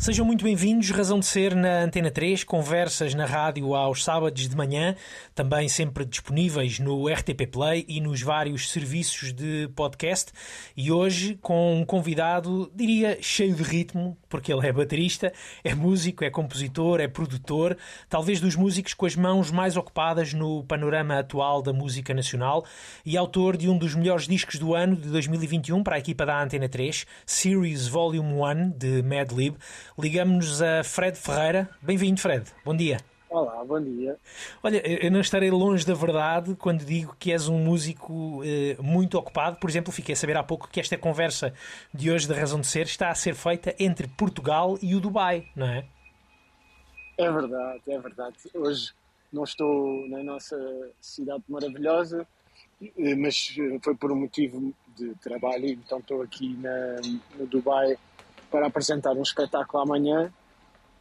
Sejam muito bem-vindos, Razão de Ser na Antena 3, conversas na rádio aos sábados de manhã, também sempre disponíveis no RTP Play e nos vários serviços de podcast. E hoje com um convidado, diria, cheio de ritmo, porque ele é baterista, é músico, é compositor, é produtor, talvez dos músicos com as mãos mais ocupadas no panorama atual da música nacional e autor de um dos melhores discos do ano de 2021 para a equipa da Antena 3, Series Volume 1 de Madlib ligamos-nos a Fred Ferreira. Bem-vindo, Fred. Bom dia. Olá, bom dia. Olha, eu não estarei longe da verdade quando digo que és um músico eh, muito ocupado. Por exemplo, fiquei a saber há pouco que esta conversa de hoje da Razão de Ser está a ser feita entre Portugal e o Dubai, não é? É verdade, é verdade. Hoje não estou na nossa cidade maravilhosa, eh, mas eh, foi por um motivo de trabalho, então estou aqui na, no Dubai para apresentar um espetáculo amanhã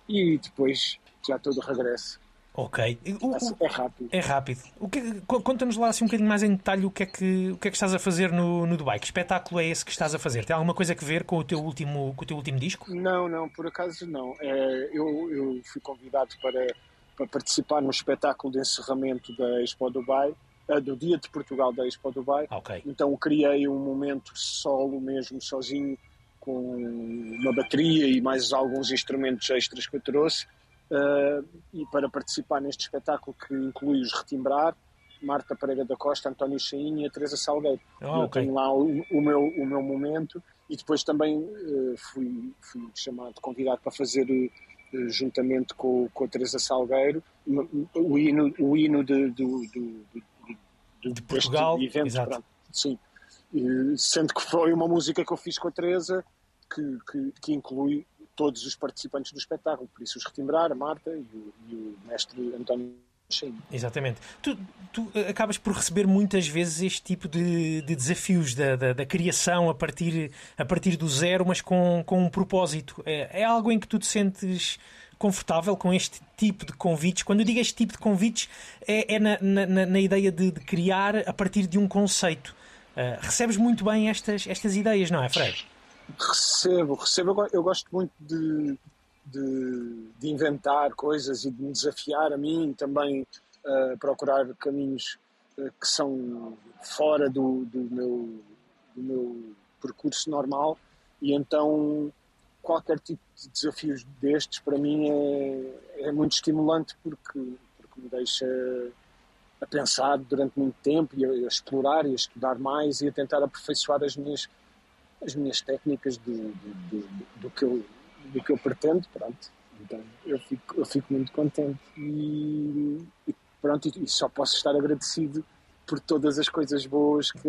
e depois já de regresso. Ok. O, é rápido. É rápido. Conta-nos lá assim um bocadinho mais em detalhe o que é que, o que, é que estás a fazer no, no Dubai. Que espetáculo é esse que estás a fazer? Tem alguma coisa a ver com o teu último, com o teu último disco? Não, não, por acaso não. É, eu, eu fui convidado para, para participar no espetáculo de encerramento da Expo Dubai, eh, do Dia de Portugal da Expo Dubai. Okay. Então criei um momento solo mesmo, sozinho, com uma bateria e mais alguns instrumentos extras que eu trouxe uh, e para participar neste espetáculo que inclui os Retimbrar, Marta Pereira da Costa, António Chainho e a Teresa Salgueiro. Oh, okay. tenho lá o, o, meu, o meu momento e depois também uh, fui, fui chamado, convidado para fazer uh, juntamente com, com a Teresa Salgueiro o hino, o hino de, do, do, do, de Portugal, evento. Exato. Sim. Sendo que foi uma música que eu fiz com a Teresa que, que, que, inclui todos os participantes do espetáculo, por isso os Retimbrar, a Marta e o, e o mestre António Cheio. Exatamente. Tu, tu, acabas por receber muitas vezes este tipo de, de desafios da, da, da, criação a partir, a partir do zero, mas com, com um propósito. É, é algo em que tu te sentes confortável com este tipo de convites? Quando eu digo este tipo de convites, é, é na, na, na, ideia de, de, criar a partir de um conceito. Uh, recebes muito bem estas, estas ideias, não é, Fred? Recebo, recebo. Eu gosto muito de, de, de inventar coisas e de me desafiar a mim, também uh, procurar caminhos uh, que são fora do, do, meu, do meu percurso normal. E então qualquer tipo de desafios destes para mim é, é muito estimulante porque, porque me deixa a pensar durante muito tempo e a, a explorar e a estudar mais e a tentar aperfeiçoar as minhas as minhas técnicas do, do, do, do, que, eu, do que eu pretendo, pronto. Então eu fico, eu fico muito contente e, e pronto, e só posso estar agradecido por todas as coisas boas que,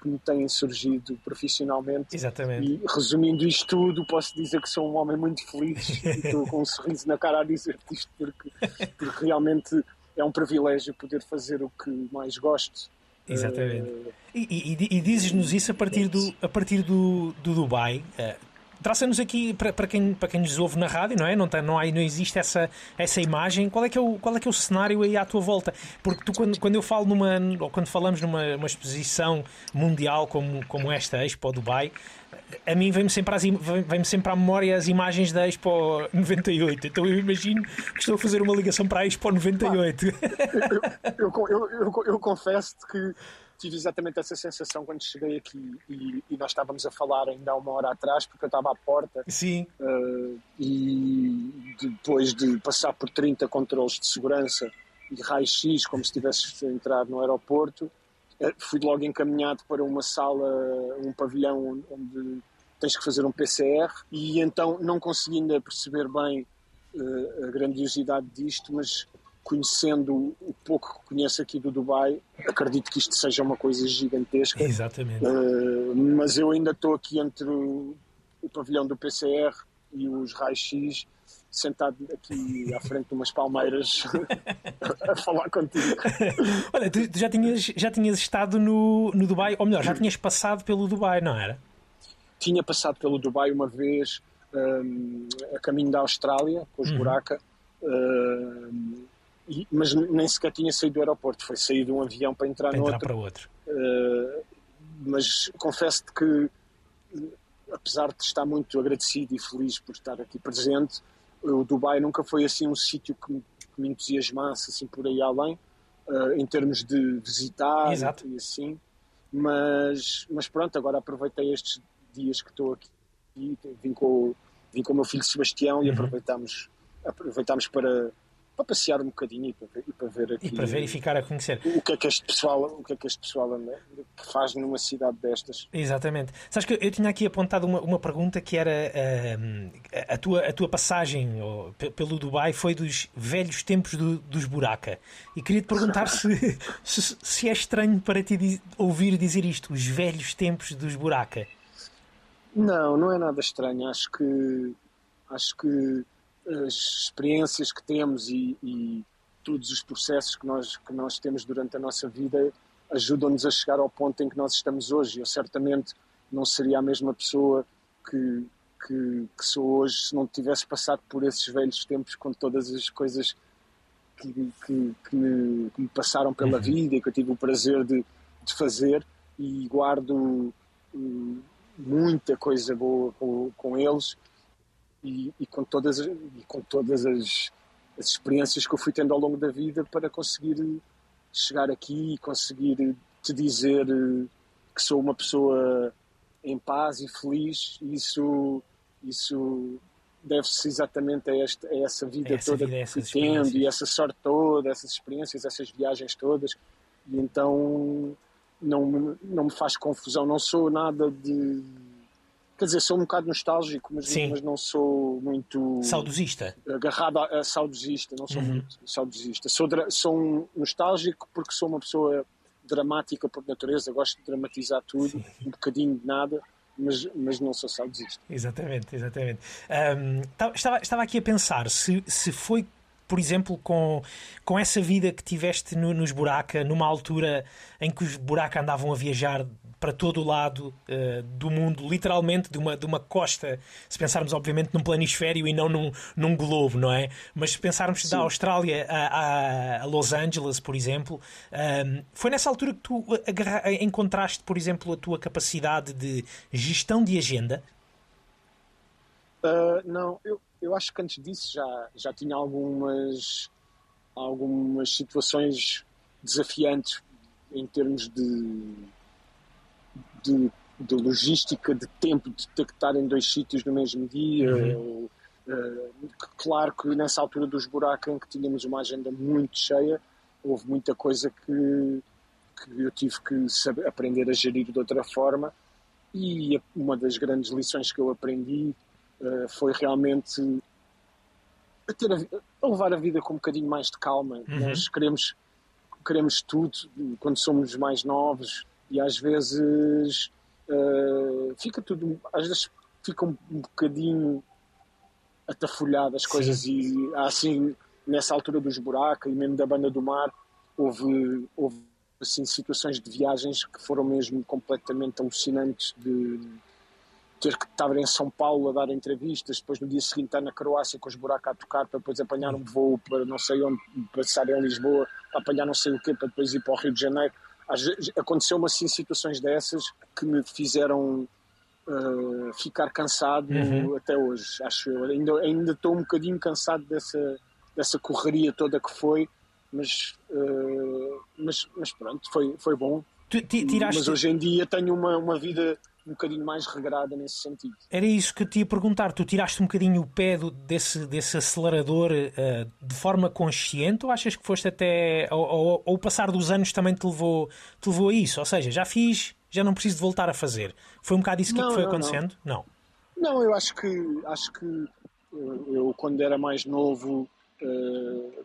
que me têm surgido profissionalmente. Exatamente. E resumindo isto tudo, posso dizer que sou um homem muito feliz e estou com um sorriso na cara a dizer isto porque, porque realmente é um privilégio poder fazer o que mais gosto Exatamente. Uh... E, e, e dizes-nos isso a partir do, a partir do, do Dubai. Uh, Traça-nos aqui para, para, quem, para quem nos ouve na rádio, não é? Não, tem, não, há, não existe essa, essa imagem. Qual é, que é o, qual é que é o cenário aí à tua volta? Porque tu, quando, quando eu falo numa, ou quando falamos numa uma exposição mundial como, como esta, Expo Dubai, a mim vem-me sempre, vem sempre à memória as imagens da Expo 98. Então eu imagino que estou a fazer uma ligação para a Expo 98. eu, eu, eu, eu, eu confesso que tive exatamente essa sensação quando cheguei aqui e, e, nós estávamos a falar ainda há uma hora atrás, porque eu estava à porta. Sim. Uh, e depois de passar por 30 controles de segurança e raio-x, como se estivesse a entrar no aeroporto, uh, fui logo encaminhado para uma sala, um pavilhão onde tens que fazer um PCR e então não consegui ainda perceber bem uh, a grandiosidade disto, mas conhecendo o pouco que conheço aqui do Dubai, acredito que isto seja uma coisa gigantesca. Exatamente. Uh, mas eu ainda estou aqui entre o, o pavilhão do PCR e os raios-x, sentado aqui à frente de umas palmeiras a falar contigo. Olha, tu, já, tinhas, já tinhas estado no, no Dubai, ou melhor, já tinhas passado pelo Dubai, não era? Tinha passado pelo Dubai uma vez um, a caminho da Austrália, com os uhum. Buraca. Um, e, mas nem sequer tinha saído do aeroporto, foi sair de um avião para entrar para no entrar outro. para outro. Uh, mas confesso-te que, apesar de estar muito agradecido e feliz por estar aqui presente, o Dubai nunca foi assim um sítio que me, que me entusiasmasse assim por aí além, uh, em termos de visitar Exato. e assim. Mas, mas pronto, agora aproveitei estes dias que estou aqui, vim com, vim com o meu filho Sebastião e Uhum. aproveitámos, aproveitámos para, para passear um bocadinho e para, ver- e para ver aqui E para ver e ficar a conhecer. o que é que este pessoal, o que é que este pessoal que faz numa cidade destas. Exatamente. Sabes que eu tinha aqui apontado uma, uma pergunta que era ahm, a, tua, a tua passagem pelo Dubai foi dos velhos tempos do- dos buraca. E queria te perguntar se, se, se é estranho para ti diz- ouvir dizer isto, os velhos tempos dos buraca. Não, não é nada estranho. Acho que acho que as experiências que temos e, e todos os processos que nós que nós temos durante a nossa vida ajudam-nos a chegar ao ponto em que nós estamos hoje. Eu certamente não seria a mesma pessoa que que, que sou hoje se não tivesse passado por esses velhos tempos com todas as coisas que, que, que me, que me passaram pela vida e que eu tive o prazer de, de fazer e guardo hum, muita coisa boa com, com eles e, e com todas, as- e com todas as, as experiências que eu fui tendo ao longo da vida para conseguir chegar aqui e conseguir te dizer eh, que sou uma pessoa em paz e feliz. Isso, isso deve-se exatamente a, esta, a essa vida essa toda vida, que tendo e essa sorte toda, essas experiências, essas viagens todas. E então não, não me faz confusão, não sou nada de. Quer dizer, sou um bocado nostálgico, mas, Sim. mas não sou muito Saudosista. agarrado a, a saudosista, não sou Uhum. muito saudosista. Sou, sou um nostálgico porque sou uma pessoa dramática por natureza, gosto de dramatizar tudo, um bocadinho de nada, mas, mas não sou saudosista. Exatamente, exatamente. Ta- estava, estava aqui a pensar se, se foi, por exemplo, com, com essa vida que tiveste no- nos Buraca, numa altura em que os Buraca andavam a viajar para todo o lado eh, do mundo, literalmente de uma, de uma costa, se pensarmos obviamente num planisfério e não num, num globo, não é? Mas se pensarmos da Austrália a, a- Los Angeles, por exemplo, ahm, foi nessa altura que tu agarra- encontraste, por exemplo, a tua capacidade de gestão de agenda? Ah, não, eu, eu acho que antes disso já, já tinha algumas, algumas situações desafiantes em termos de, de, de logística, de tempo, de ter que estar em dois sítios no mesmo dia. ou, ah, claro que nessa altura dos buracos em que tínhamos uma agenda muito cheia, houve muita coisa que, que eu tive que saber, aprender a gerir de outra forma. E uma das grandes lições que eu aprendi eh, foi realmente a, ter a, a levar a vida com um bocadinho mais de calma. Nós queremos, queremos tudo quando somos mais novos e às vezes eh, fica tudo, às vezes fica um, um bocadinho atafolhado as coisas e há assim nessa altura dos buracos e mesmo da banda do mar houve, houve assim situações de viagens que foram mesmo completamente alucinantes de ter que estar em São Paulo a dar entrevistas, depois no dia seguinte estar na Croácia com os buracos a tocar para depois apanhar um voo para não sei onde, passar em Lisboa, apanhar não sei o quê, para depois ir para o Rio de Janeiro. Aconteceu-me assim situações dessas que me fizeram uh, ficar cansado Uhum. até hoje, acho eu. Ainda, ainda estou um bocadinho cansado dessa, dessa correria toda que foi, mas, uh, mas, mas pronto, foi, foi bom. Tu ti- tiraste... Mas hoje em dia tenho uma, uma vida um bocadinho mais regrada nesse sentido. Era isso que eu te ia perguntar. Tu tiraste um bocadinho o pé do- desse, desse acelerador eh, de forma consciente ou achas que foste até. Ou, o passar dos anos também te levou, te levou a isso? Ou seja, já fiz, já não preciso de voltar a fazer. Foi um bocado isso que Não, foi não, acontecendo? Não. Não, eu acho que acho que eh, eu quando era mais novo, eh,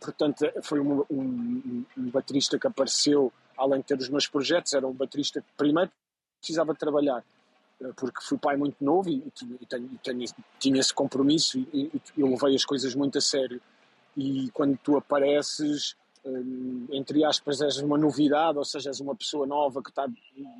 portanto, foi um, um, um baterista que apareceu, além de ter os meus projetos, era um baterista que primeiro precisava trabalhar, eh, porque fui pai muito novo e, e tenho- e tenho- tinha esse compromisso e, e eu levei as coisas muito a sério. E quando tu apareces, eh, entre aspas, és uma novidade, ou seja, és uma pessoa nova que está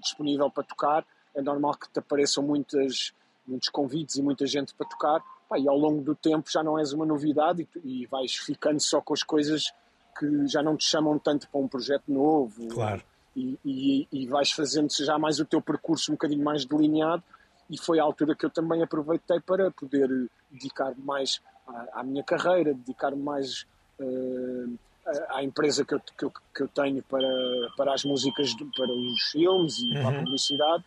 disponível para tocar, é normal que te apareçam muitas, muitos convites e muita gente para tocar. E ao longo do tempo já não és uma novidade e vais ficando só com as coisas que já não te chamam tanto para um projeto novo. Claro. e, e, e vais fazendo já mais o teu percurso um bocadinho mais delineado e foi a altura que eu também aproveitei para poder dedicar mais à, à minha carreira, dedicar mais uh, à empresa que eu, que eu, que eu, tenho para, para as músicas, para os filmes e uhum. para a uhum. publicidade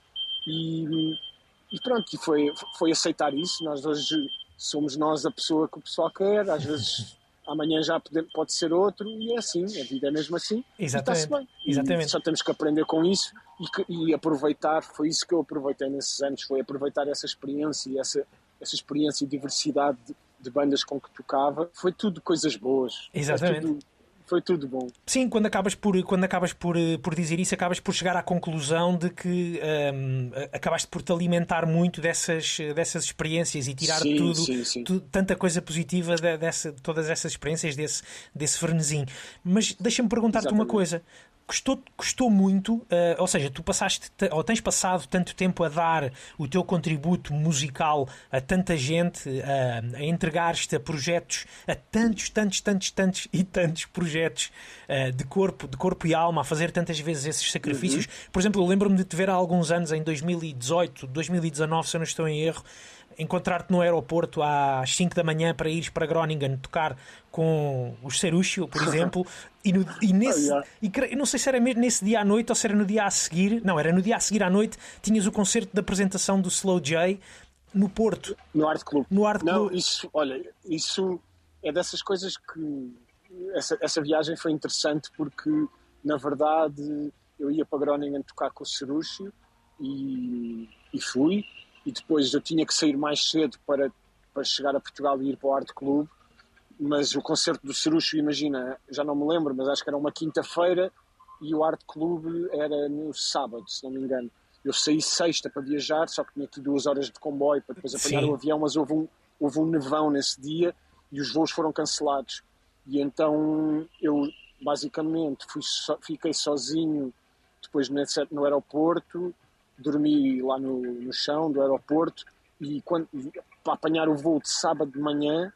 e, e pronto, e foi, foi aceitar isso, nós hoje somos nós a pessoa que o pessoal quer, às vezes amanhã já pode, pode ser outro e é assim, a vida é mesmo assim Exatamente. e está-se bem. Exatamente. E só temos que aprender com isso e, que, e, aproveitar, foi isso que eu aproveitei nesses anos, foi aproveitar essa experiência e essa, essa experiência e diversidade de, de bandas com que tocava, foi tudo coisas boas. Exatamente. Foi tudo bom. Sim, quando acabas por, quando acabas por, por dizer isso, acabas por chegar à conclusão de que um, acabaste por te alimentar muito dessas, dessas experiências e tirar sim, tudo, sim, sim. tudo, tanta coisa positiva de, dessa, todas essas experiências desse, desse frenesim. Mas deixa-me perguntar-te uma coisa custou, custou muito, uh, ou seja, tu passaste ou tens passado tanto tempo a dar o teu contributo musical a tanta gente, uh, a entregar-te a projetos, a tantos, tantos, tantos, tantos e tantos projetos uh, de corpo, de corpo e alma, a fazer tantas vezes esses sacrifícios. Uhum. Por exemplo, eu lembro-me de te ver há alguns anos, em 2018, 2019, se eu não estou em erro, encontrar-te no aeroporto às 5 da manhã para ires para Groningen tocar com os Cerúcio, por exemplo, e, no, e nesse, oh, yeah. e não sei se era mesmo nesse dia à noite ou se era no dia a seguir, não, era no dia a seguir à noite, tinhas o concerto de apresentação do Slow J no Porto. No Art Club. No Art não, Club. isso, olha, isso é dessas coisas que essa, essa viagem foi interessante porque na verdade eu ia para Groningen tocar com o Cerúcio e, e fui e depois eu tinha que sair mais cedo para, para chegar a Portugal e ir para o Art Club, mas o concerto do Cerucho, imagina, já não me lembro, mas acho que era uma quinta-feira e o Art Club era no sábado, se não me engano. Eu saí sexta para viajar, só que tinha aqui duas horas de comboio para depois apanhar Sim. o avião, mas houve um, houve um nevão nesse dia e os voos foram cancelados. E então eu basicamente fui so, fiquei sozinho depois no aeroporto dormi lá no, no chão do aeroporto e quando, para apanhar o voo de sábado de manhã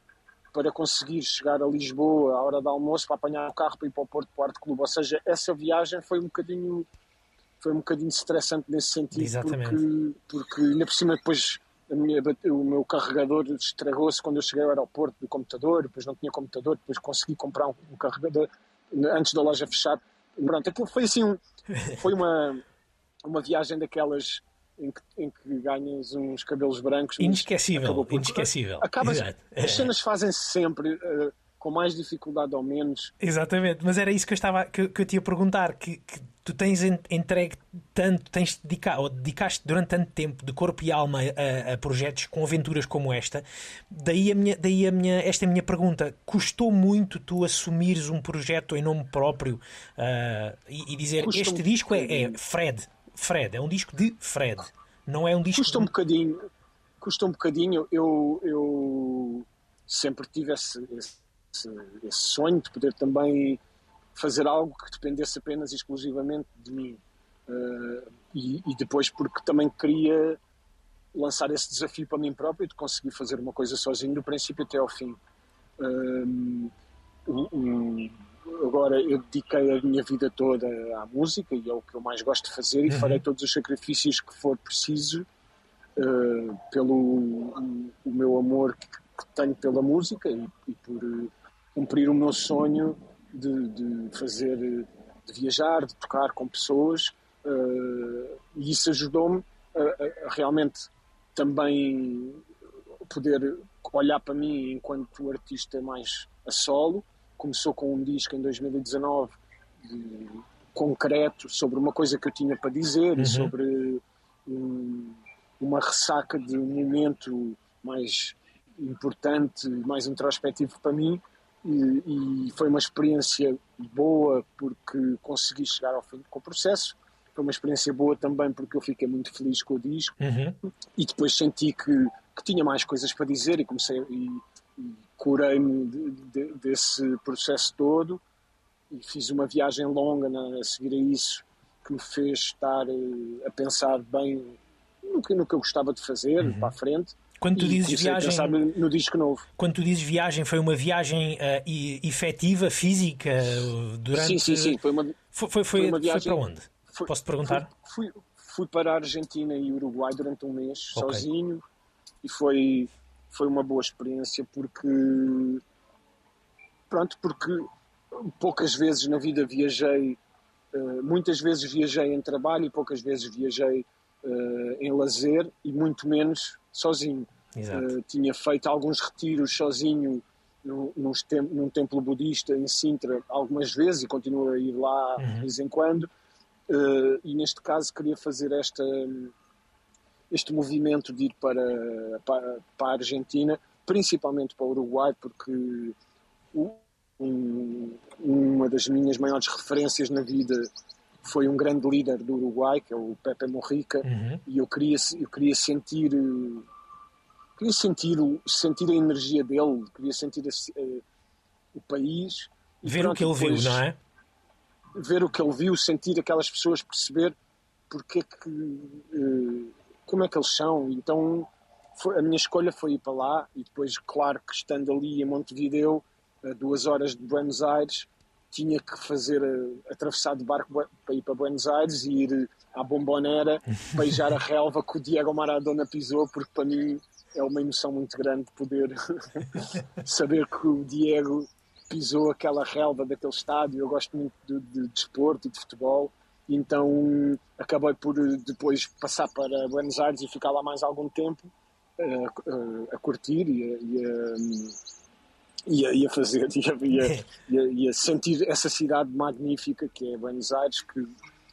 para conseguir chegar a Lisboa à hora do almoço para apanhar o carro para ir para o Porto Porto Clube. Ou seja, essa viagem foi um bocadinho foi um bocadinho estressante nesse sentido Exatamente. porque porque ainda por cima depois minha, o meu carregador estragou-se quando eu cheguei ao aeroporto do computador, depois não tinha computador, depois consegui comprar um, um carregador antes da loja fechar. Pronto, aquilo foi assim foi uma uma viagem daquelas em que, em que ganhas uns cabelos brancos. Inesquecível, inesquecível. Acabas, Exato. as cenas fazem-se sempre. Uh, com mais dificuldade ou menos. Exatamente, mas era isso que eu estava que, que eu te ia perguntar, que, que tu tens entregue tanto, tens dedicado, ou dedicaste durante tanto tempo de corpo e alma a, a, projetos com aventuras como esta, daí, a minha, daí a minha, esta é a minha pergunta. Custou muito tu assumires um projeto em nome próprio uh, e, e, dizer Custa este um disco é, é Fred, Fred, é um disco de Fred, não é um disco. Custa um bocadinho, custa um bocadinho. Eu, eu sempre tive esse, esse, esse sonho de poder também fazer algo que dependesse apenas e exclusivamente de mim. Uh, e, e, depois porque também queria lançar esse desafio para mim próprio de conseguir fazer uma coisa sozinho do princípio até ao fim. Uh, um, agora eu dediquei a minha vida toda à música e é o que eu mais gosto de fazer e uhum. farei todos os sacrifícios que for preciso uh, pelo o, o, meu amor que, que, tenho pela música e, e por uh, cumprir o meu sonho de, de, fazer, de viajar, de tocar com pessoas uh, e isso ajudou-me a, a realmente também poder olhar para mim enquanto artista mais a solo começou com um disco em 2019 de, concreto sobre uma coisa que eu tinha para dizer, uhum. sobre um, uma ressaca de um momento mais importante, mais introspectivo para mim. E, e, foi uma experiência boa porque consegui chegar ao fim com o processo. Foi uma experiência boa também porque eu fiquei muito feliz com o disco uhum. e depois senti que, que tinha mais coisas para dizer e comecei e, curei-me de, de, desse processo todo e fiz uma viagem longa na, a seguir a isso que me fez estar uh, a pensar bem no que, no que eu gostava de fazer uhum. para a frente. Quando tu dizes viagem, no disco novo. Quando tu dizes viagem, foi uma viagem uh, efetiva, física, durante. Sim, sim, sim. Foi uma, foi, foi, foi, uma viagem, foi para onde? Fui- Posso te perguntar? Fui, fui, para a Argentina e Uruguai durante um mês, Ok. sozinho, e foi, foi uma boa experiência porque. Pronto, porque poucas vezes na vida viajei, eh, muitas vezes viajei em trabalho e poucas vezes viajei eh, em lazer e muito menos sozinho. Exato. Eh, tinha feito alguns retiros sozinho tem- num templo budista em Sintra algumas vezes e continuo a ir lá de vez em quando. E neste caso queria fazer esta, este movimento de ir para, para, para a Argentina, principalmente para o Uruguai, porque o- um- uma das minhas maiores referências na vida foi um grande líder do Uruguai, que é o Pepe Morrica, Uhum. e eu queria, eu queria sentir queria sentir, o- sentir a energia dele, queria sentir esse, eh, o país. E Ver o pronto, que ele viu, depois não é? Ver o que ele viu, sentir aquelas pessoas, perceber porque é que, eh, como é que eles são. Então foi- a minha escolha foi ir para lá e depois, claro que estando ali em Montevideo, a duas horas de Buenos Aires, tinha que fazer, eh, atravessar de barco para ir para Buenos Aires e ir à Bombonera, beijar a relva que o Diego Maradona pisou, porque para mim é uma emoção muito grande poder saber que o Diego pisou aquela relva daquele estádio. Eu gosto muito de, de desporto e de futebol, então acabei por eh, depois passar para Buenos Aires e ficar lá mais algum tempo eh, a, a curtir e a, e a- a, a fazer a, a, a, e a sentir essa cidade magnífica que é Buenos Aires que,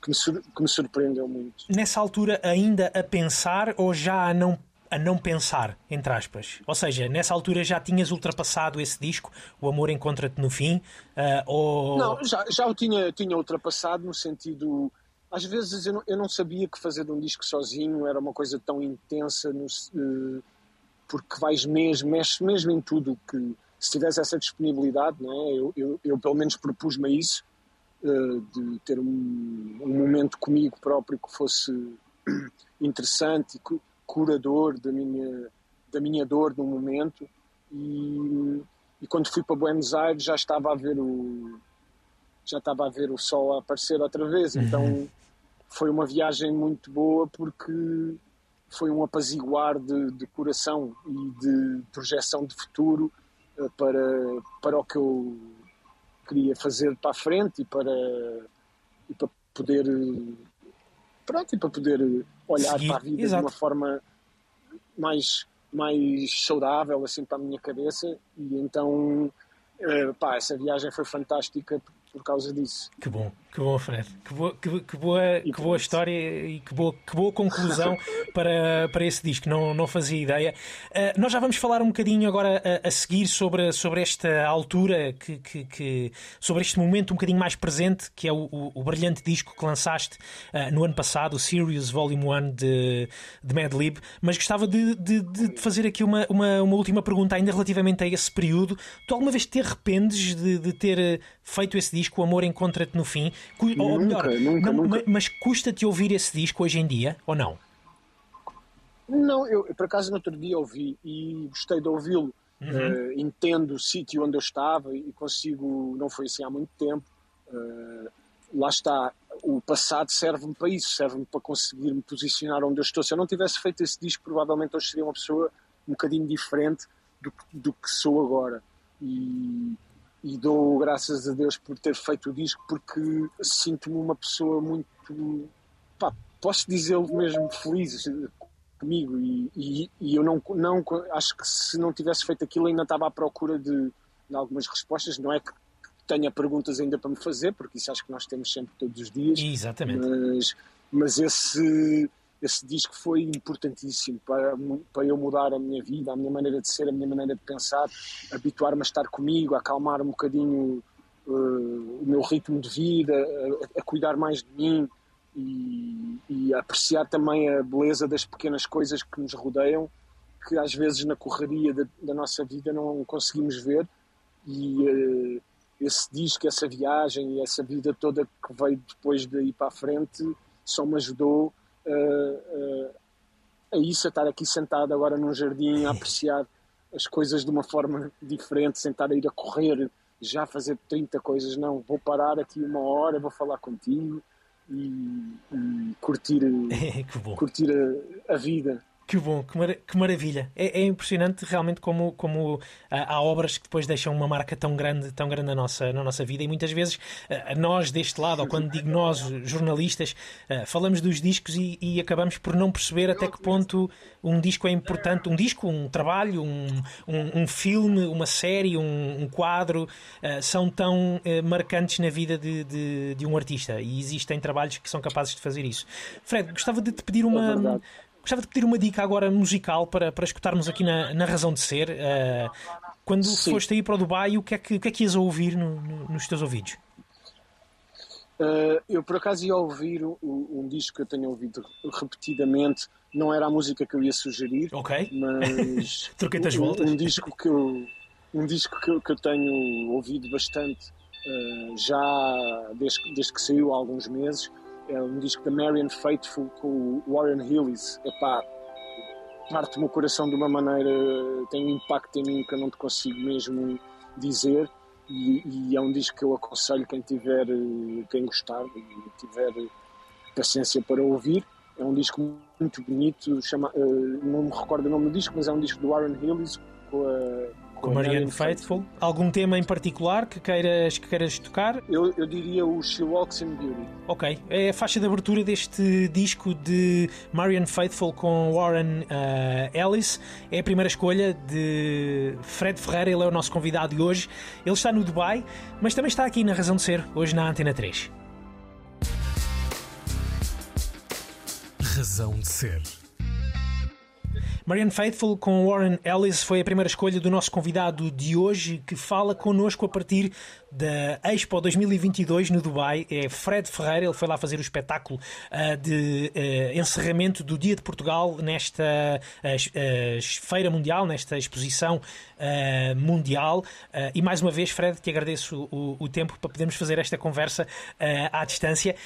que, me, sur- que me surpreendeu muito. Nessa altura ainda a pensar ou já a não, a não pensar, entre aspas? Ou seja, nessa altura já tinhas ultrapassado esse disco, O Amor Encontra-te no Fim? ah, ou... Não, já, já o tinha, tinha ultrapassado no sentido. Às vezes eu não, eu não sabia que fazer um disco sozinho era uma coisa tão intensa, no, eh, porque vais mesmo, mexes mesmo em tudo que. Se tivesse essa disponibilidade, não é? eu, eu, eu pelo menos propus-me isso, eh, de ter um, um momento comigo próprio que fosse interessante e cu- curador da minha, da minha dor no momento. E, e quando fui para Buenos Aires já estava a ver o já estava a ver o sol a aparecer outra vez. Então foi uma viagem muito boa porque foi um apaziguar de, de coração e de projeção de futuro eh, para, para o que eu queria fazer para a frente e para, e para poder eh, pronto, e para poder olhar Seguir, para a vida exato. de uma forma mais, mais saudável assim para a minha cabeça e então eh, pá, essa viagem foi fantástica por, causa disso. Que bom, que bom, Fred. Que boa, que, que boa, que boa história e que boa, que boa conclusão para, para esse disco. Não, não fazia ideia. Uh, nós já vamos falar um bocadinho agora a, a seguir sobre, sobre esta altura, que, que, que- sobre este momento um bocadinho mais presente, que é o, o, o brilhante disco que lançaste uh, no ano passado, o Sirius Volume 1 de, de Madlib. Mas gostava de, de, de fazer aqui uma, uma, uma última pergunta, ainda relativamente a esse período. Tu alguma vez te arrependes de, de ter eh, feito esse disco, O Amor Encontra-te no Fim? Cu- ou Nunca, melhor, nunca, não- nunca. ma- mas custa-te ouvir esse disco hoje em dia, ou não? Não, eu por acaso no outro dia ouvi e gostei de ouvi-lo. Eh, entendo o sítio onde eu estava e consigo, não foi assim há muito tempo. Eh, lá está, o passado serve-me para isso, serve-me para conseguir me posicionar onde eu estou. Se eu não tivesse feito esse disco, provavelmente hoje seria uma pessoa um bocadinho diferente do, que- do que sou agora. E, e dou graças a Deus por ter feito o disco, porque sinto-me uma pessoa muito. pá, posso dizê-lo mesmo feliz comigo e, e, e eu não, não acho que se não tivesse feito aquilo ainda estava à procura de, de algumas respostas não é que tenha perguntas ainda para me fazer porque isso acho que nós temos sempre todos os dias Exatamente. mas, mas esse, esse disco foi importantíssimo para, para eu mudar a minha vida, a minha maneira de ser, a minha maneira de pensar, habituar-me a estar comigo, a acalmar um bocadinho eh, o meu ritmo de vida, a, a cuidar mais de mim e, e a apreciar também a beleza das pequenas coisas que nos rodeiam, que às vezes na correria da, da nossa vida não conseguimos ver. E eh, esse disco, essa viagem e essa vida toda que veio depois daí para a frente só me ajudou eh, a isso, a estar aqui sentado agora num jardim a apreciar as coisas de uma forma diferente, sem estar a ir a correr, já fazer 30 coisas. Não, vou parar aqui uma hora, vou falar contigo e, e curtir, curtir a, a vida. Que bom, que, mar que maravilha. É, é, impressionante realmente como, como há, há obras que depois deixam uma marca tão grande, tão grande na nossa, na nossa vida e muitas vezes nós deste lado, ou quando digo nós, jornalistas, falamos dos discos e, e, acabamos por não perceber até que ponto um disco é importante, um disco, um trabalho, um, um, um filme, uma série, um, um quadro, são tão marcantes na vida de, de, de, um artista e existem trabalhos que são capazes de fazer isso. Fred, gostava de te pedir uma... É Gostava de pedir uma dica agora musical para, para escutarmos aqui na, na Razão de Ser. Uh, quando Sim. foste aí para o Dubai, o que é que, o que, é que ias a ouvir no, no, nos teus ouvidos? Uh, eu por acaso ia ouvir um, um, disco que eu tenho ouvido repetidamente. Não era a música que eu ia sugerir, ok? Mas troquei as voltas. Um, um, disco que eu um disco que eu, que eu tenho ouvido bastante uh, já desde, desde que saiu há alguns meses é um disco da Marian Faithful com o Warren Hillis. Epá, parte o coração de uma maneira, tem um impacto em mim que eu não te consigo mesmo dizer. E, e, é um disco que eu aconselho quem tiver, quem gostar e tiver paciência para ouvir. É um disco muito bonito, chama, eh, não me recordo o nome do disco, mas é um disco do Warren Hillis com a com Marianne Faithful. Algum tema em particular que queiras, que queiras tocar? Eu, eu diria o She Walks in Beauty. Ok. É a faixa de abertura deste disco de Marianne Faithful com Warren uh, Ellis. É a primeira escolha de Fred Ferreira. Ele é o nosso convidado de hoje. Ele está no Dubai, mas também está aqui na Razão de Ser, hoje na Antena 3. Razão de Ser. Marianne Faithful com Warren Ellis foi a primeira escolha do nosso convidado de hoje, que fala connosco a partir da Expo 2022 no Dubai. É Fred Ferreira, ele foi lá fazer o espetáculo uh, de uh, encerramento do Dia de Portugal nesta uh, feira mundial, nesta exposição mundial. e mais uma vez, Fred, te agradeço o, o tempo para podermos fazer esta conversa à distância.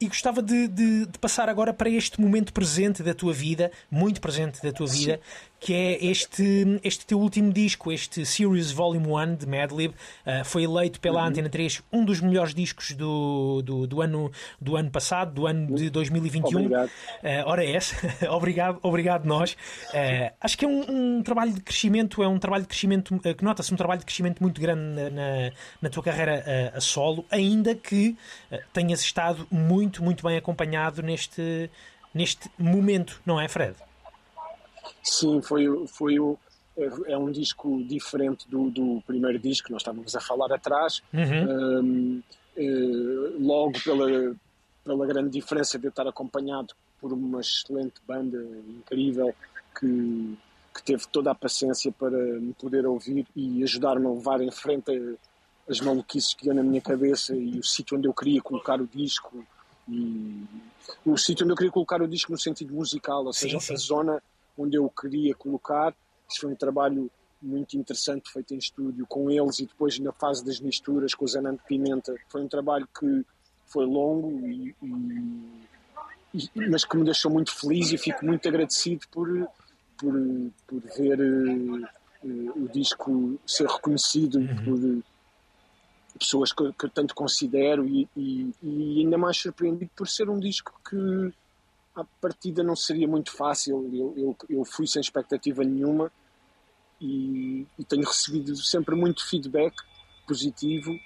e gostava de, de, de passar agora para este momento presente da tua vida, muito presente da tua vida, que é este, este teu último disco, este Series Volume 1 de Madlib. Uh, foi eleito pela uhum. Antena 3 um dos melhores discos do, do, do, ano, do ano passado, do ano de 2021. Obrigado. Uh, ora é essa. obrigado, obrigado nós. Uh, acho que é um, um, trabalho de crescimento, é um trabalho de crescimento, que nota-se um trabalho de crescimento muito grande na, na, na tua carreira a solo, ainda que tenhas estado muito, muito bem acompanhado neste, neste momento, não é, Fred? Sim, foi, foi o, é, um disco diferente do, do primeiro disco que nós estávamos a falar atrás. Uhum. Um, uh, logo pela, pela grande diferença de eu estar acompanhado por uma excelente banda incrível que, que teve toda a paciência para me poder ouvir e ajudar-me a levar em frente as maluquices que iam na minha cabeça e o sítio onde eu queria colocar o disco e o sítio onde eu queria colocar o disco no sentido musical, ou seja, sim, sim. a zona onde eu queria colocar. Isso foi um trabalho muito interessante feito em estúdio com eles e depois na fase das misturas com o Zanante Pimenta. Foi um trabalho que foi longo, e, e, mas que me deixou muito feliz e fico muito agradecido por, por, por ver uh, uh, o disco ser reconhecido uhum. por pessoas que, que eu tanto considero e, e, e ainda mais surpreendido por ser um disco que a partida não seria muito fácil. Eu, eu, eu fui sem expectativa nenhuma e, e, tenho recebido sempre muito feedback positivo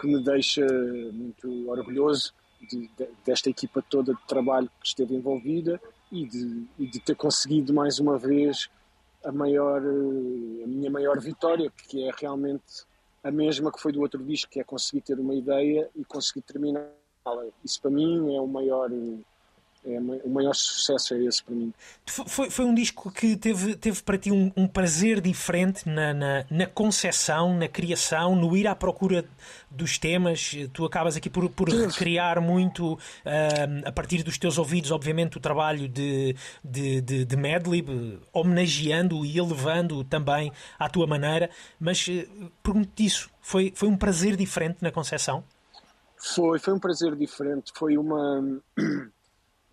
que me deixa muito orgulhoso de, de, desta equipa toda de trabalho que esteve envolvida e de, e de ter conseguido mais uma vez a maior a minha maior vitória que é realmente a mesma que foi do outro disco que é conseguir ter uma ideia e conseguir terminá-la isso para mim é o maior é, o maior sucesso é esse para mim. Foi, foi um disco que teve, teve para ti um, um prazer diferente na, na, na, concepção, na criação, no ir à procura dos temas. Tu acabas aqui por, por recriar muito, uh, a partir dos teus ouvidos, obviamente, o trabalho de, de, de, de Madlib, homenageando e elevando também à tua maneira. Mas uh, pergunto-te isso: foi, foi um prazer diferente na concepção? Foi, foi um prazer diferente. Foi uma.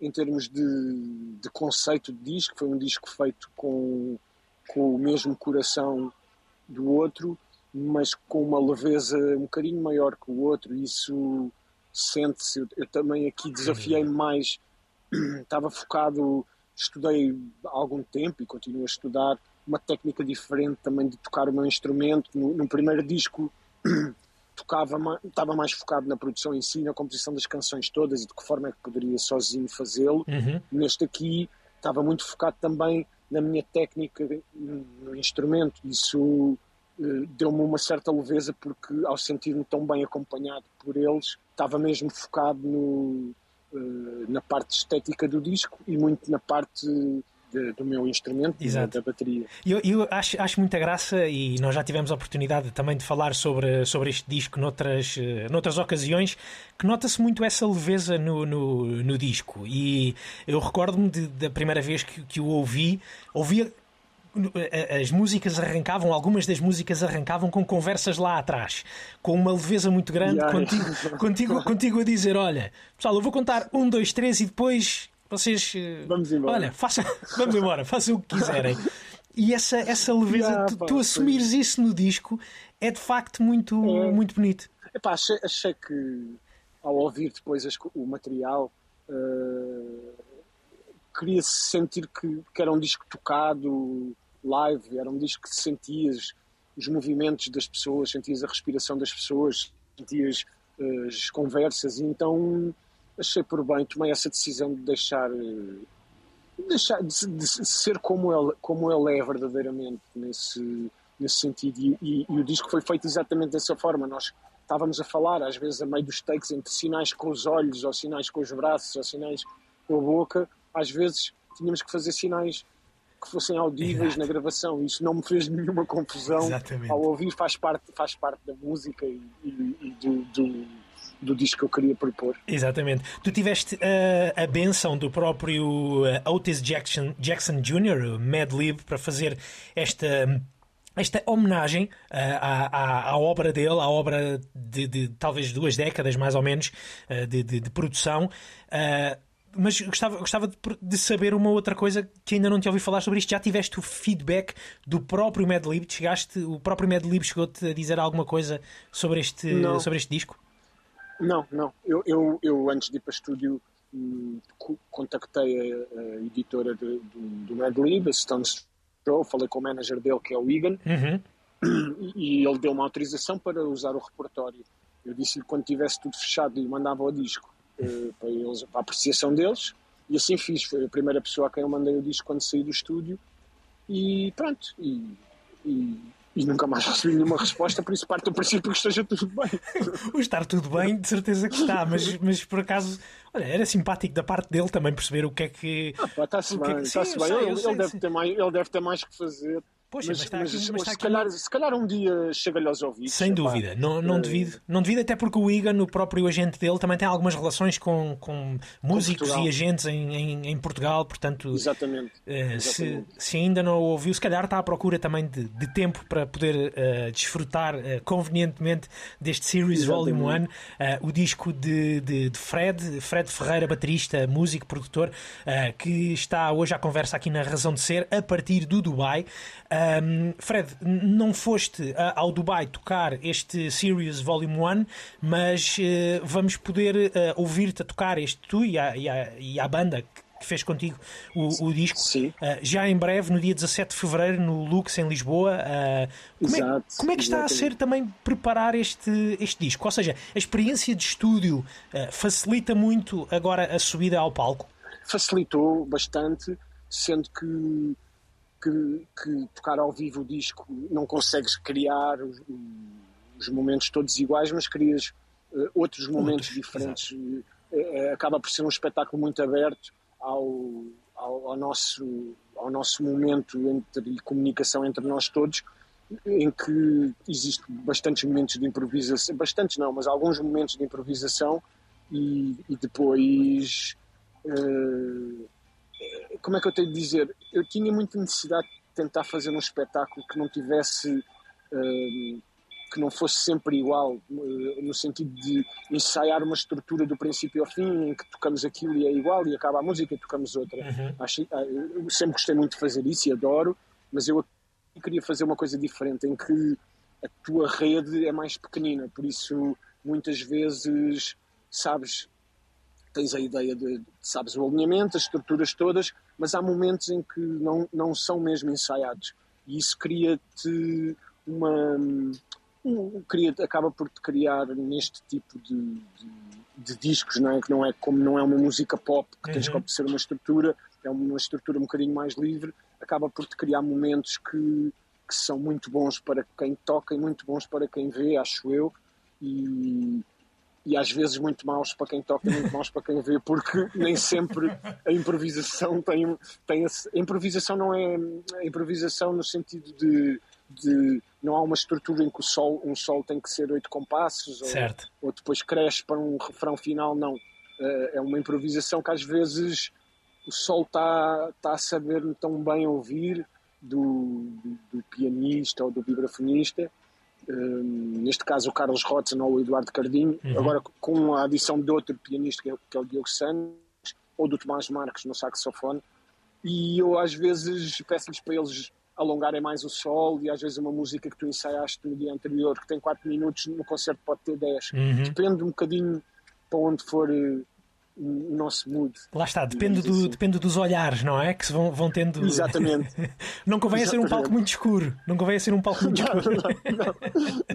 Em termos de, de conceito de disco, foi um disco feito com, com o mesmo coração do outro, mas com uma leveza um bocadinho maior que o outro. Isso sente-se. Eu, eu, também aqui desafiei mais, estava focado, estudei há algum tempo e continuo a estudar uma técnica diferente também de tocar o meu instrumento. No, no primeiro disco tocava, estava mais focado na produção em si, na composição das canções todas e de que forma é que poderia sozinho fazê-lo. Uhum. Neste aqui estava muito focado também na minha técnica no instrumento. Isso uh, deu-me uma certa leveza porque ao sentir-me tão bem acompanhado por eles, estava mesmo focado no, uh, na parte estética do disco e muito na parte de, do meu instrumento, Exato. da bateria. Eu, eu acho, acho muita graça e nós já tivemos a oportunidade também de falar sobre, sobre este disco noutras, eh, noutras ocasiões, que nota-se muito essa leveza no, no, no disco. E eu recordo-me da primeira vez que, que o ouvi, ouvia as músicas arrancavam, algumas das músicas arrancavam com conversas lá atrás, com uma leveza muito grande, yeah. contigo, contigo, contigo a dizer: Olha, pessoal, eu vou contar um, dois, três e depois vocês. Eh, vamos embora. Olha, façam, vamos embora, façam o que quiserem. E essa, essa leveza, yeah, tu, tu assumires isso no disco é de facto muito, é. muito bonito. Epá, achei, achei que ao ouvir depois as, o material uh, queria sentir que, que, era um disco tocado live, era um disco que sentias os movimentos das pessoas, sentias a respiração das pessoas, sentias uh, as conversas, e então achei por bem, tomei essa decisão de deixar, deixar de, de ser como ele, como ele é verdadeiramente nesse, nesse sentido. E, e, e, o disco foi feito exatamente dessa forma. Nós estávamos a falar, às vezes, a meio dos takes, entre sinais com os olhos, ou sinais com os braços, ou sinais com a boca. Às vezes tínhamos que fazer sinais que fossem audíveis Exato. na gravação. Isso não me fez nenhuma confusão. Exatamente. Ao ouvir, faz parte, faz parte da música e, e do, do do disco que eu queria propor. Exatamente. Tu tiveste uh, a benção do próprio uh, Otis Jackson, Jackson Jr., Mad Lib, para fazer esta esta homenagem uh, à, à, à, obra dele, à obra de, de, talvez duas décadas mais ou menos uh, de, de, de, produção. Uh, mas gostava, gostava de, saber uma outra coisa que ainda não te ouvi falar sobre isto. Já tiveste o feedback do próprio Mad Lib? Chegaste, o próprio Mad Lib chegou-te a dizer alguma coisa sobre este, sobre este disco? Não, não. Eu, eu, eu antes de ir para estúdio hum, contactei a, a editora de, do, do Madlib, a Stones Show, falei com o manager dele, que é o Egan, uhum. e, e ele deu uma autorização para usar o repertório. Eu disse-lhe quando tivesse tudo fechado e mandava o disco uh, para, eles, para a apreciação deles, e assim fiz. Foi a primeira pessoa a quem eu mandei o disco quando saí do estúdio, e pronto. E, e e nunca mais recebi nenhuma resposta, por isso parte do princípio que esteja tudo bem. o estar tudo bem, de certeza que está, mas, mas por acaso, olha, era simpático da parte dele também perceber o que é que. Ah, está-se bem, está-se bem. ele, ele, deve ter mais, ele deve ter mais que fazer. Poxa, mas, mas, está aqui, mas, mas está se, calhar, se calhar um dia chega-lhe aos ouvidos. Sem dúvida, não, não, é... devido, não devido, até porque o Igan, o próprio agente dele, também tem algumas relações com, com músicos com e agentes em, em, em, Portugal, portanto, Exatamente. Uh, Se, se ainda não ouviu, se calhar está à procura também de, de tempo para poder uh, desfrutar uh, convenientemente deste Series Exatamente. Volume 1, o disco de, de, de, Fred, Fred Ferreira, baterista, músico, produtor, que está hoje à conversa aqui na Razão de Ser, a partir do Dubai. Um, Fred, não foste ao Dubai tocar este Sirius Volume 1, mas uh, vamos poder uh, ouvir-te a tocar este tu e a, e a, e a banda que fez contigo o, o disco. Uh, já em breve, no dia 17 de fevereiro, no Lux, em Lisboa. como, Exato, é, como é que está exatamente. a ser também preparar este, este disco? Ou seja, a experiência de estúdio facilita muito agora a subida ao palco? Facilitou bastante, sendo que que, que, tocar ao vivo o disco não consegues criar os, os momentos todos iguais, mas crias uh, outros momentos diferentes. Uh, acaba por ser um espetáculo muito aberto ao, ao, ao, nosso, ao nosso momento entre comunicação entre nós todos, em que existe bastantes momentos de improvisação, bastantes não, mas alguns momentos de improvisação e, e depois. Uh, como é que eu tenho de dizer? Eu tinha muita necessidade de tentar fazer um espetáculo que não tivesse. Uh, que não fosse sempre igual, uh, no sentido de ensaiar uma estrutura do princípio ao fim, em que tocamos aquilo e é igual, e acaba a música e tocamos outra. Uhum. Acho, uh, eu sempre gostei muito de fazer isso e adoro, mas eu queria fazer uma coisa diferente, em que a tua rede é mais pequenina, por isso muitas vezes sabes, tens a ideia de, sabes o alinhamento, as estruturas todas, mas há momentos em que não, não são mesmo ensaiados. E isso cria-te uma. Um, cria, acaba por te criar neste tipo de, de, de, discos, não é? Que não é como não é uma música pop que uhum. tens que obedecer uma estrutura, é uma estrutura um bocadinho mais livre, acaba por te criar momentos que, que são muito bons para quem toca e muito bons para quem vê, acho eu. E, e às vezes muito maus para quem toca muito maus para quem vê, porque nem sempre a improvisação tem, tem a, a improvisação não é a improvisação no sentido de, de não há uma estrutura em que o sol, um sol tem que ser oito compassos ou, ou, depois cresce para um refrão final, não. É uma improvisação que às vezes o sol está tá a saber tão bem ouvir do, do, do pianista ou do vibrafonista neste caso o Carlos Rotzen ou o Eduardo Cardinho, uhum. agora com a adição de outro pianista que é, que é o Diogo Santos ou do Tomás Marques no saxofone e eu às vezes peço-lhes para eles alongarem mais o sol e às vezes uma música que tu ensaiaste no dia anterior que tem 4 minutos no concerto pode ter 10 uhum. depende um bocadinho para onde for o nosso mood. Lá está, depende, do, assim. depende dos olhares, não é? Que se vão, vão tendo. Exatamente. não convém ser um palco muito escuro. Não convém ser um palco muito escuro. não,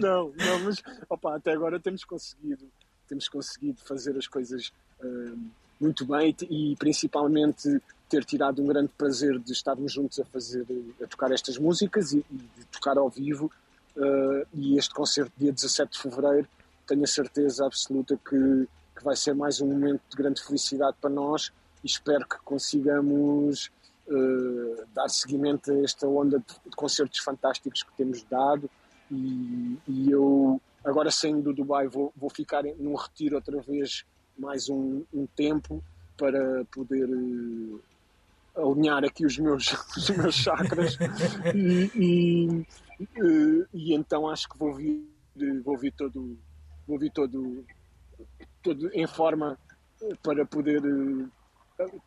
não, não, mas opa, até agora temos conseguido, temos conseguido fazer as coisas uh, muito bem e principalmente ter tirado um grande prazer de estarmos juntos a fazer, a tocar estas músicas e, e de tocar ao vivo. Uh, e este concerto, dia 17 de fevereiro, tenho a certeza absoluta que que vai ser mais um momento de grande felicidade para nós e espero que consigamos uh, dar seguimento a esta onda de, concertos fantásticos que temos dado. E, e eu agora saindo do Dubai vou, vou ficar num retiro outra vez mais um, um tempo para poder uh, alinhar aqui os meus, os meus chakras. E, e, e, então acho que vou vir, vou vir todo vou vir todo todo em forma para poder uh,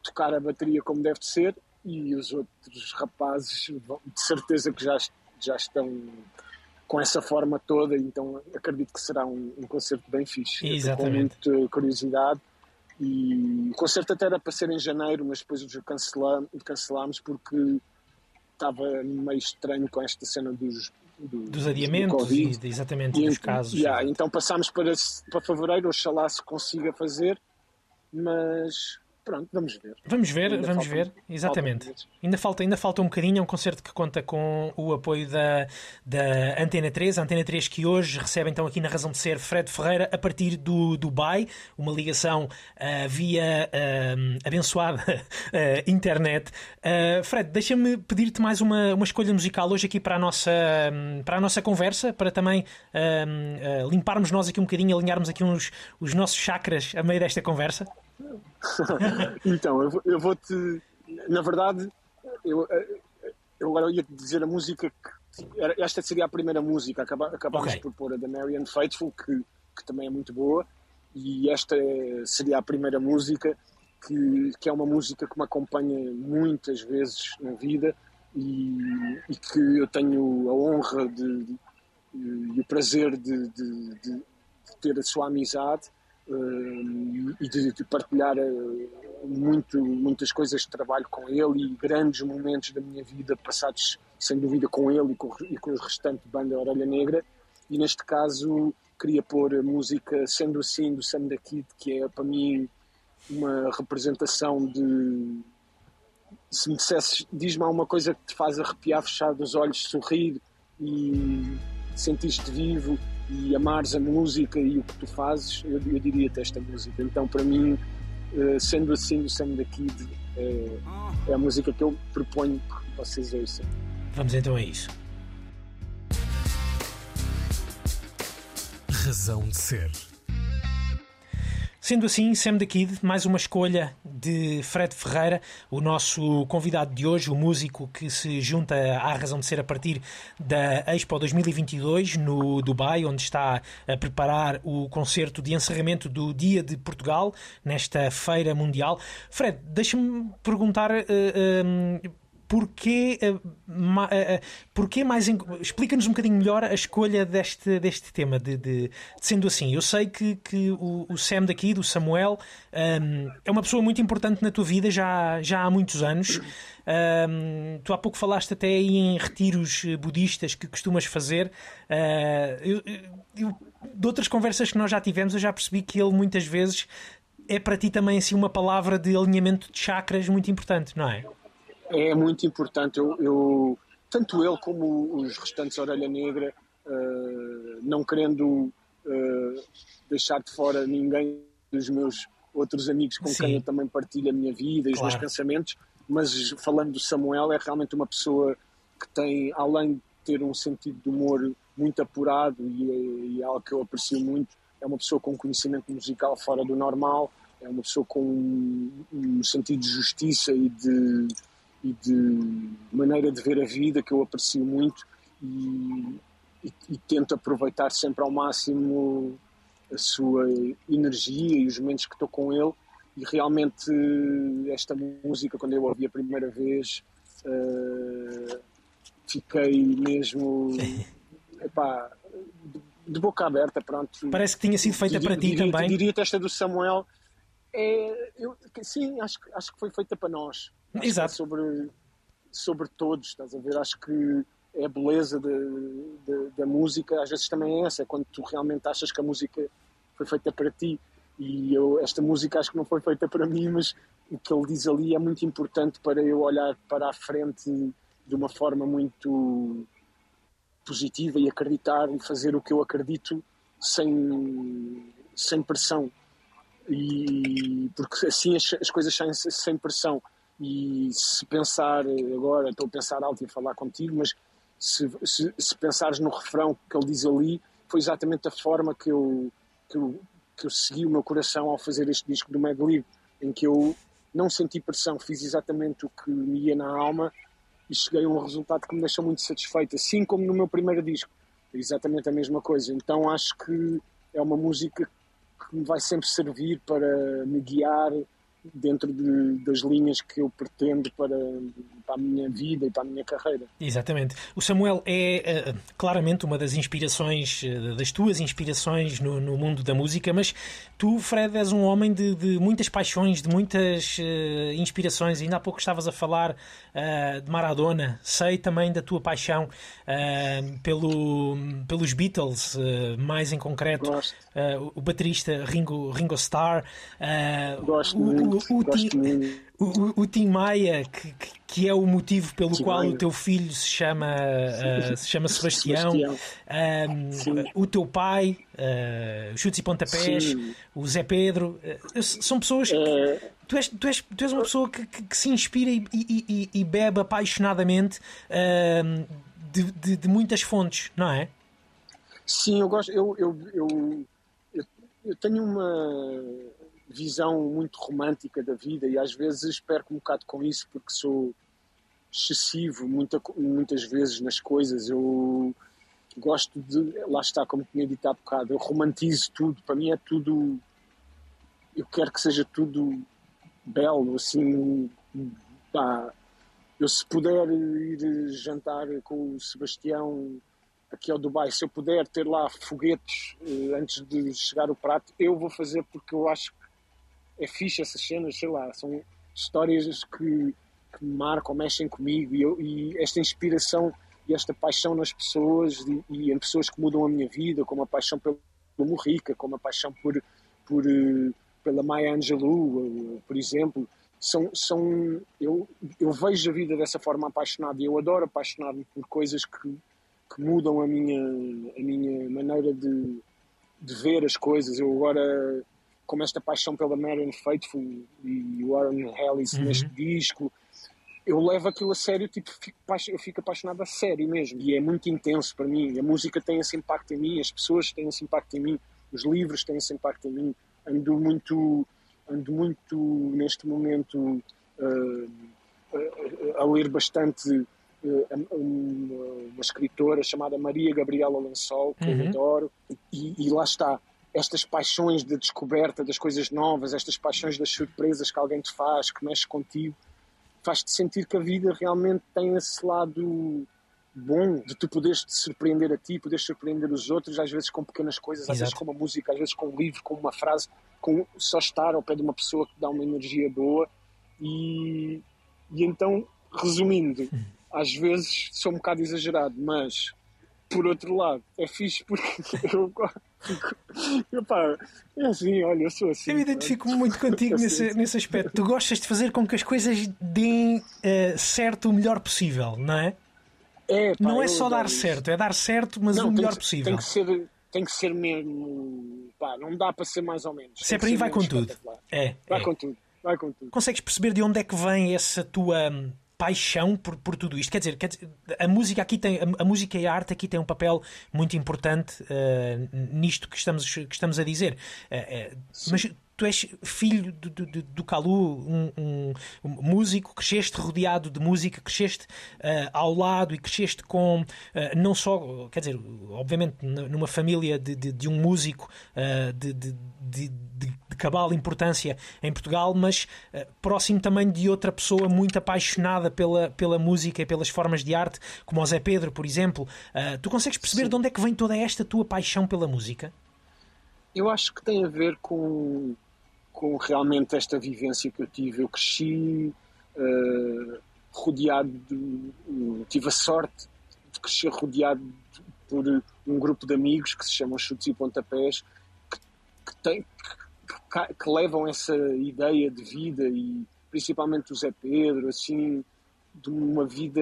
tocar a bateria como deve ser e os outros rapazes de certeza que já, já estão com essa forma toda, então acredito que será um, um concerto bem fixe. Exatamente. Com muita curiosidade. E o concerto até era para ser em janeiro, mas depois o cancelamos, cancelámos porque estava meio estranho com esta cena dos do, dos adiamentos do e exatamente e, dos casos. Yeah, então passámos para, para fevereiro, oxalá se consiga fazer, mas pronto, vamos ver. Vamos ver, ainda vamos ver, exatamente. Falta ainda falta, ainda falta um bocadinho, é um concerto que conta com o apoio da, da Antena 3, a Antena 3 que hoje recebe então aqui na razão de ser Fred Ferreira a partir do Dubai, uma ligação uh, via uh, abençoada uh, internet. Fred, deixa-me pedir-te mais uma, uma escolha musical hoje aqui para a nossa, para a nossa conversa, para também limparmos nós aqui um bocadinho, alinharmos aqui uns, os nossos chakras a meio desta conversa. então, eu, eu vou-te. Na verdade, eu, eu agora ia-te dizer a música que. Era, esta seria a primeira música. Acaba, acabamos okay. por pôr a da Marian Faithful, que, que também é muito boa. E esta seria a primeira música, que, que é uma música que me acompanha muitas vezes na vida e, e que eu tenho a honra de, de, e o prazer de, de ter a sua amizade e de, de partilhar uh, muito, muitas coisas de trabalho com ele e grandes momentos da minha vida passados sem dúvida com ele e com, e com o restante banda Orelha Negra. E neste caso queria pôr a música Sendo Assim do Sam da Kid que é para mim uma representação de se me dissesses diz-me alguma coisa que te faz arrepiar, fechar os olhos, sorrir e sentir-te vivo e amares a música e o que tu fazes, eu, eu diria-te esta música. Então, para mim, uh, sendo assim, o Sam da Kid é, é a música que eu proponho que vocês ouçam. Vamos então a isso. Razão de ser. Sendo assim, Sam the Kid, mais uma escolha de Fred Ferreira, o nosso convidado de hoje, o músico que se junta à razão de ser a partir da Expo 2022 no Dubai, onde está a preparar o concerto de encerramento do Dia de Portugal, nesta feira mundial. Fred, deixa-me perguntar. Uh, uh, porquê, porquê mais. Explica-nos um bocadinho melhor a escolha deste, deste tema. De, de sendo assim, eu sei que, que o, o Sam daqui, do Samuel, um, é uma pessoa muito importante na tua vida já, já há muitos anos. Um, tu há pouco falaste até em retiros budistas que costumas fazer. Uh, eu, eu, de outras conversas que nós já tivemos, eu já percebi que ele muitas vezes é para ti também assim uma palavra de alinhamento de chakras muito importante, não é? É muito importante. Eu, eu tanto ele como os restantes Orelha Negra, uh, não querendo uh, deixar de fora ninguém dos meus outros amigos com Sim. quem eu também partilho a minha vida e claro. os meus pensamentos, mas falando do Samuel, é realmente uma pessoa que tem, além de ter um sentido de humor muito apurado e, e é algo que eu aprecio muito, é uma pessoa com conhecimento musical fora do normal, é uma pessoa com um, um sentido de justiça e de, e de maneira de ver a vida que eu aprecio muito e, e, e tento aproveitar sempre ao máximo a sua energia e os momentos que estou com ele e realmente esta música quando eu a ouvi a primeira vez uh, fiquei mesmo epá, de boca aberta, pronto. Parece que tinha sido feita diria, para ti diria, também. Diria esta do Samuel é, eu, sim, acho, acho que foi feita para nós. É Exato. É sobre, sobre todos, estás a ver? Acho que é a beleza de, de, da música, às vezes também é essa, é quando tu realmente achas que a música foi feita para ti. E eu, esta música acho que não foi feita para mim, mas o que ele diz ali é muito importante para eu olhar para a frente de uma forma muito positiva e acreditar e fazer o que eu acredito sem, sem pressão. E, porque assim as, as coisas saem sem pressão. E se pensar, agora estou a pensar alto e a falar contigo, mas se, se, se, pensares no refrão que ele diz ali, foi exatamente a forma que eu, que eu, que eu segui o meu coração ao fazer este disco do Mad em que eu não senti pressão, fiz exatamente o que me ia na alma e cheguei a um resultado que me deixou muito satisfeito, assim como no meu primeiro disco. Exatamente a mesma coisa. Então acho que é uma música que me vai sempre servir para me guiar dentro de, das linhas que eu pretendo para, para a minha vida e para a minha carreira. Exatamente. O Samuel é uh, claramente uma das inspirações, uh, das tuas inspirações no, no, mundo da música, mas tu, Fred, és um homem de, de muitas paixões, de muitas uh, inspirações. Ainda há pouco estavas a falar de Maradona, sei também da tua paixão pelo, pelos Beatles, mais em concreto, o baterista Ringo, Ringo Starr. Gosto muito o, o, Tim, o, o, Tim Maia, que, que é o motivo pelo Tim qual Maia. o teu filho se chama, uh, se chama Sebastião, Sebastião. Um, o teu pai, uh, Chutes e Pontapés, Sim. o Zé Pedro, uh, são pessoas que. É... Tu és, tu, és, tu és uma pessoa que, que, que se inspira e, e, e, bebe apaixonadamente de, de, de, muitas fontes, não é? Sim, eu gosto. Eu, eu, eu, eu tenho uma visão muito romântica da vida e às vezes perco um bocado com isso porque sou excessivo muita, muitas vezes nas coisas. Eu gosto de, lá está, como tinha dito há bocado, eu romantizo tudo. Para mim é tudo. Eu quero que seja tudo belo, assim. Pá, eu, se puder ir jantar com o Sebastião aqui ao Dubai, se eu puder ter lá foguetes eh, antes de chegar o prato, eu vou fazer porque eu acho é fixe essas cenas, sei lá, são histórias que, que marcam, mexem comigo e, eu, e, esta inspiração e esta paixão nas pessoas e, e, em pessoas que mudam a minha vida, como a paixão pelo Morrica, como a paixão por, por, eh, pela Maya Angelou, eh, por exemplo, são, são eu, eu vejo a vida dessa forma apaixonada e eu adoro apaixonar-me por coisas que, que mudam a minha, a minha maneira de, de ver as coisas. Eu agora como esta paixão pela Marion Faithful e Warren Ellis uhum. neste disco, eu levo aquilo a sério, tipo, fico, eu fico apaixonado a sério mesmo. E é muito intenso para mim. A música tem esse impacto em mim, as pessoas têm esse impacto em mim, os livros têm esse impacto em mim. Ando muito, ando muito neste momento uh, uh, a ler bastante uma, uma, escritora chamada Maria Gabriela Lençol, que uhum. eu adoro, e, e lá está estas paixões de descoberta das coisas novas, estas paixões das surpresas que alguém te faz, que mexe contigo, faz-te sentir que a vida realmente tem esse lado bom de tu poderes te surpreender a ti, poderes surpreender os outros, às vezes com pequenas coisas, às Exato. vezes com uma música, às vezes com um livro, com uma frase, com só estar ao pé de uma pessoa que dá uma energia boa. E, e então, resumindo, às vezes sou um bocado exagerado, mas por outro lado, é fixe porque eu. Epá, é assim, olha, eu sou assim. Eu me identifico muito contigo Assim, nesse, nesse aspecto. Tu gostas de fazer com que as coisas deem eh, certo o melhor possível, não é? É, pá, não é só dar isso. certo, é dar certo, mas Não, o melhor que- possível. Tem que ser, tem que ser mesmo. Pá, não dá para ser mais ou menos. Se é para aí, vai com tudo. É, Vai é. com tudo, vai com tudo. Consegues perceber de onde é que vem essa tua hum, paixão por, por tudo isto? Quer dizer, quer dizer, a música aqui tem a, música e a arte aqui tem um papel muito importante eh, nisto que estamos, que estamos a dizer. Eh, eh, mas tu és filho do, do, do- do Calu, um, um- um músico, cresceste rodeado de música, cresceste eh, ao lado e cresceste com eh, não só, quer dizer, obviamente numa família de, de, um músico eh, de, de, cabal importância em Portugal, mas próximo também de outra pessoa muito apaixonada pela, pela música e pelas formas de arte, como o Zé Pedro, por exemplo. Tu consegues perceber de onde é que vem toda esta tua paixão pela música? Eu acho que tem a ver com, com realmente esta vivência que eu tive. Eu cresci eh, rodeado de. tive a sorte de crescer rodeado de- por um grupo de amigos que se chamam Chutes e Pontapés, que, que, tem, que- que levam essa ideia de vida e principalmente o Zé Pedro, assim, de uma vida.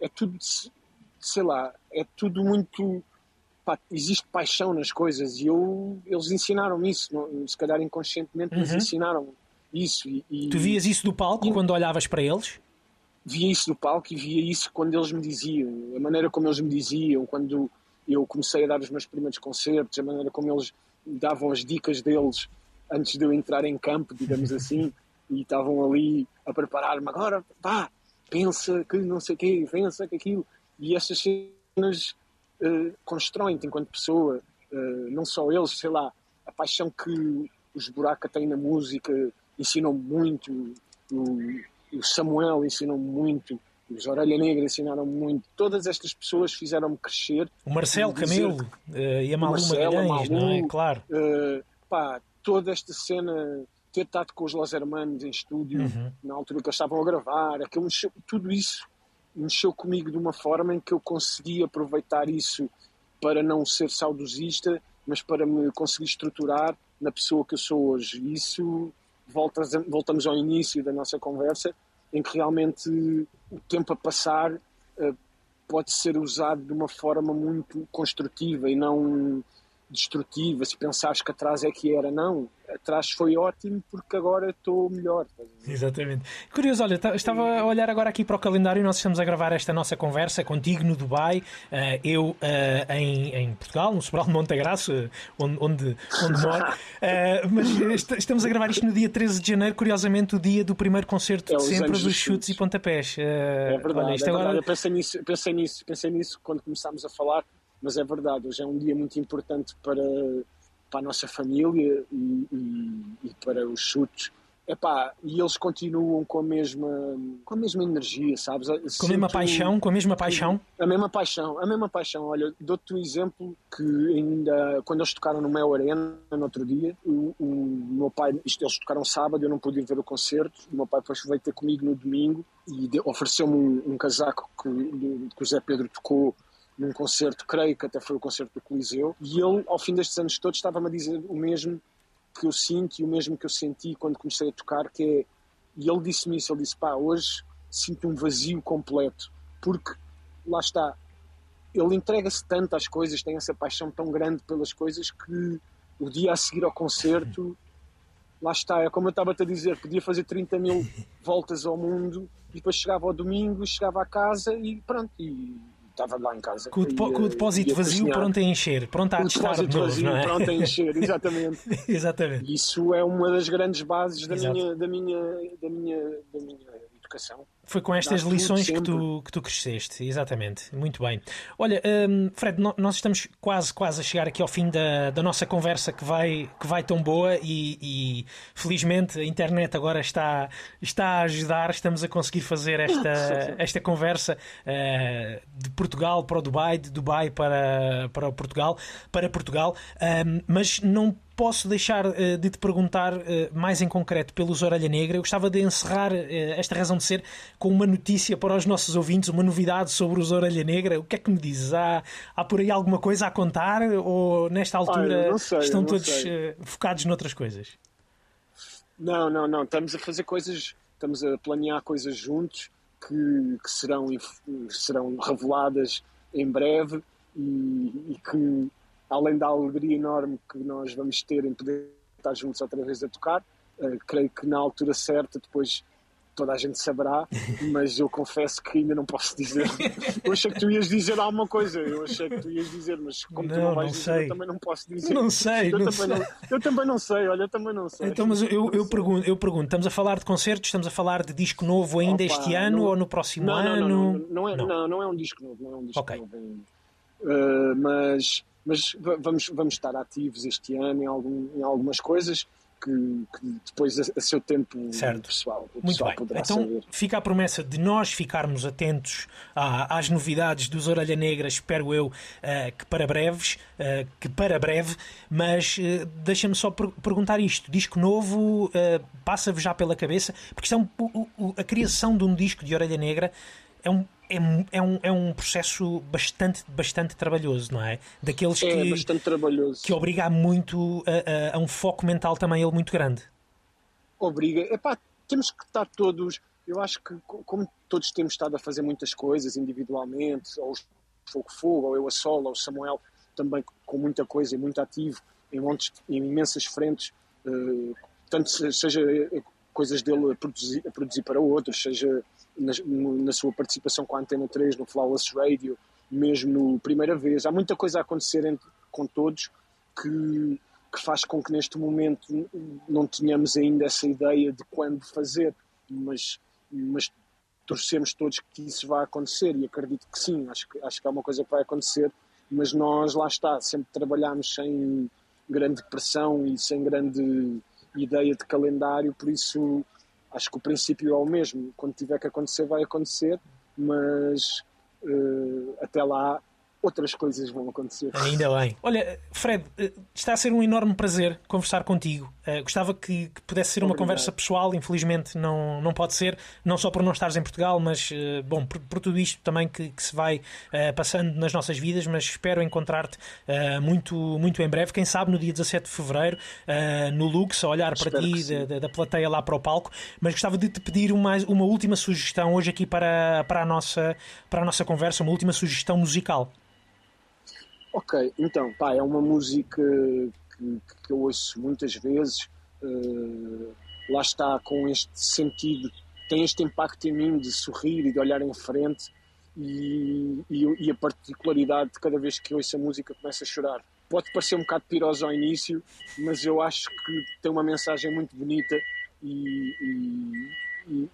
É tudo, sei lá, é tudo muito pá, existe paixão nas coisas e eu, eles ensinaram-me isso, não- se calhar inconscientemente eles Uhum. ensinaram isso e, e Tu vias isso do palco E- quando olhavas para eles? via isso no palco e via isso quando eles me diziam, a maneira como eles me diziam, quando eu comecei a dar os meus primeiros concertos, a maneira como eles davam as dicas deles antes de eu entrar em campo, digamos assim, e estavam ali a preparar-me agora, pá, pensa que não sei o quê, pensa que aquilo, e essas cenas eh, constroem-te enquanto pessoa, eh, não só eles, sei lá, a paixão que os Buraca têm na música ensinam muito, o, o Samuel ensinou muito, os Orelha Negra ensinaram muito, todas estas pessoas fizeram-me crescer. O Marcelo Camelo eh, e a Malu Marcelo, Magalhães, não é? Claro. Uh, pá, toda esta cena, ter estado com os Los Hermanos em estúdio, Uhum. na altura que eles estavam a gravar, aquilo tudo isso mexeu comigo de uma forma em que eu consegui aproveitar isso para não ser saudosista, mas para me conseguir estruturar na pessoa que eu sou hoje. Isso voltamos ao início da nossa conversa, em que realmente o tempo a passar uh, pode ser usado de uma forma muito construtiva e não destrutiva. Se pensares que atrás é que era, não. Atrás foi ótimo porque agora estou melhor. Exatamente. Curioso, olha, ta- estava a olhar agora aqui para o calendário. Nós estamos a gravar esta nossa conversa contigo no Dubai, eh, eu eh, em, em Portugal, no Sobral de Montagraço, eh, onde, onde, onde moro. Mas est- estamos a gravar isto no dia 13 de janeiro, curiosamente, o dia do primeiro concerto É de sempre dos chutes e pontapés. É verdade, olha, isto é verdade. agora Eu pensei nisso, pensei nisso, pensei nisso quando começámos a falar, mas é verdade, hoje é um dia muito importante para, para a nossa família e, e- e para os chutes. Epá, e eles continuam com a mesma, com a mesma energia, sabes? com a mesma Sinto- paixão, com a mesma paixão. A mesma paixão, a mesma paixão. Olha, dou-te um exemplo que ainda quando eles tocaram no Mel Arena no outro dia, o, o meu pai, isto, eles tocaram sábado, eu não pude ir ver o concerto. O meu pai depois veio ter comigo no domingo e ofereceu-me um, um casaco que, que o Zé Pedro tocou num concerto, creio que até foi o concerto do Coliseu. E ele, ao fim destes anos todos, estava-me a dizer o mesmo que eu sinto e o mesmo que eu senti quando comecei a tocar, que é. E ele disse-me isso, ele disse: pá, hoje sinto um vazio completo, porque lá está, ele entrega-se tanto às coisas, tem essa paixão tão grande pelas coisas que o dia a seguir ao concerto, lá está, é como eu estava-te a dizer, podia fazer 30 mil voltas ao mundo e depois chegava ao domingo, chegava à casa e pronto, e estava lá em casa. Com o, depo- com o eh, depósito vazio pronto a encher, pronto a O testar de novo, vazio não é? pronto a encher, exatamente. Exatamente. Isso é uma das grandes bases da Exato. minha, da minha, da minha, da minha educação. Foi com estas lições que tu, que tu cresceste, exatamente. Muito bem. Olha, um, Fred, nós estamos quase, quase a chegar aqui ao fim da, da nossa conversa que vai, que vai tão boa e, e felizmente a internet agora está, está a ajudar, estamos a conseguir fazer esta, esta conversa uh, de Portugal para o Dubai, de Dubai para, para Portugal, para Portugal, um, mas não posso deixar uh, de te perguntar uh, mais em concreto pelos Orelha Negra. Eu gostava de encerrar uh, esta razão de ser com uma notícia para os nossos ouvintes, uma novidade sobre os Orelha Negra. O que é que me dizes? Há, há por aí alguma coisa a contar ou nesta altura sei, estão todos focados noutras coisas? Não, não, não. Estamos a fazer coisas, estamos a planear coisas juntos que, que serão, serão reveladas em breve e, e que além da alegria enorme que nós vamos ter em poder estar juntos outra vez a tocar, uh, creio que na altura certa depois toda a gente saberá, mas eu confesso que ainda não posso dizer. Eu achei que tu ias dizer alguma coisa, eu achei que tu ias dizer, mas como não, tu não vais não dizer, sei. eu também não posso dizer. Não sei, eu, não também sei. Não, eu também não sei, olha, eu também não sei. Então, mas eu, eu, pergunto, eu pergunto, estamos a falar de concertos, estamos a falar de disco novo ainda Opa, este ano ou no próximo ano? Não, não, não, é, não. Não, é um disco novo, não é um disco okay. novo ainda. Uh, mas mas vamos, vamos estar ativos este ano em, algum, em algumas coisas que, que, depois a, a, seu tempo certo. pessoal, o Muito pessoal bem. poderá então, saber. fica a promessa de nós ficarmos atentos à, às novidades dos Orelha Negra, espero eu, uh, que para breves, uh, que para breve, mas uh, deixa-me só per perguntar isto, disco novo passa-vos já pela cabeça, porque isto é um, a criação de um disco de Orelha Negra é um é, é, um, é um processo bastante, bastante trabalhoso, não é? Daqueles é, que, bastante trabalhoso. que obriga muito a, a, a, um foco mental também ele muito grande. Obriga. Epá, temos que estar todos. Eu acho que, como todos temos estado a fazer muitas coisas individualmente, ou o Fogo Fogo, ou eu a solo, ou o Samuel também com muita coisa e muito ativo em, montes, em imensas frentes, uh, tanto seja coisas dele a produzir, a produzir para outros, seja na, na, sua participação com a Antena 3 no Flawless Radio, mesmo no Primeira Vez. Há muita coisa a acontecer entre, com todos que, que faz com que neste momento não tenhamos ainda essa ideia de quando fazer, mas, mas torcemos todos que isso vá acontecer e acredito que sim, acho que, acho que é uma coisa que vai acontecer, mas nós lá está, sempre trabalhamos sem grande pressão e sem grande ideia de calendário, por isso acho que o princípio é o mesmo. Quando tiver que acontecer, vai acontecer, mas uh, até lá outras coisas vão acontecer. Ainda bem. Olha, Fred, eh, está a ser um enorme prazer conversar contigo. Uh, gostava que, que, pudesse ser uma Obrigado. conversa pessoal, infelizmente não, não pode ser, não só por não estares em Portugal, mas uh, bom, por, por, tudo isto também que, que se vai uh, passando nas nossas vidas, mas espero encontrar-te muito, muito em breve, quem sabe no dia 17 de Fevereiro, no Lux, a olhar espero para ti, da, da, plateia lá para o palco, mas gostava de te pedir uma, uma última sugestão hoje aqui para, para, a nossa, para a nossa conversa, uma última sugestão musical. Ok, então, pá, é uma música que, que eu ouço muitas vezes, uh, lá está com este sentido, tem este impacto em mim de sorrir e de olhar em frente e, e, e a particularidade de cada vez que ouço a música começo a chorar. Pode parecer um bocado piroso ao início, mas eu acho que tem uma mensagem muito bonita e,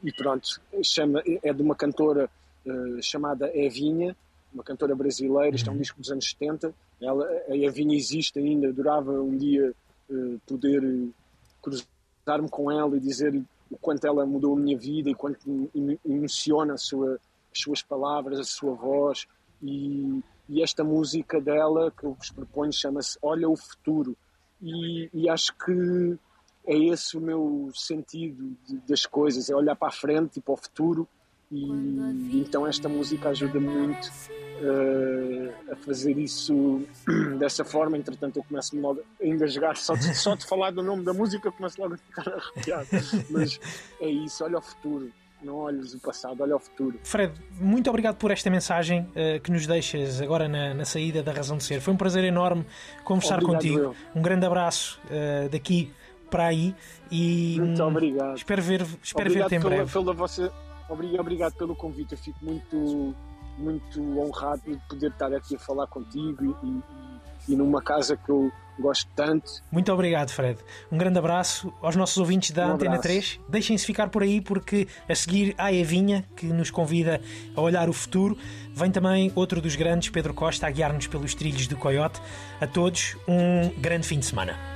e pronto, chama, é de uma cantora uh, chamada Evinha, uma cantora brasileira, isto é um uhum. disco dos anos 70. Ela, a Evinha existe ainda, adorava um dia uh, poder uh, cruzar-me com ela e dizer o quanto ela mudou a minha vida e quanto me emociona a sua, as suas palavras, a sua voz. E, e esta música dela, que eu vos proponho, chama-se Olha o Futuro. E, e, acho que é esse o meu sentido de, das coisas, é olhar para a frente e para o futuro e então esta música ajuda muito uh, a fazer isso dessa forma. Entretanto, eu começo logo a engasgar só de, só de falar do nome da música, começo logo a ficar arrepiado. Mas é isso, olha o futuro. Não olhes o passado, olha o futuro. Fred, muito obrigado por esta mensagem uh, que nos deixas agora na, na, saída da Razão de Ser. Foi um prazer enorme conversar obrigado, contigo. Eu. Um grande abraço uh, daqui para aí e muito obrigado. espero ver espero ver-te em breve. Pela, pela vossa Obrigado, obrigado pelo convite. Eu fico muito, muito honrado de poder estar aqui a falar contigo e, e, e numa casa que eu gosto tanto. Muito obrigado, Fred. Um grande abraço aos nossos ouvintes da Um Antena abraço. 3. Deixem-se ficar por aí porque a seguir há a Evinha, que nos convida a olhar o futuro. Vem também outro dos grandes, Pedro Costa, a guiar-nos pelos trilhos do Coyote. A todos, um grande fim de semana.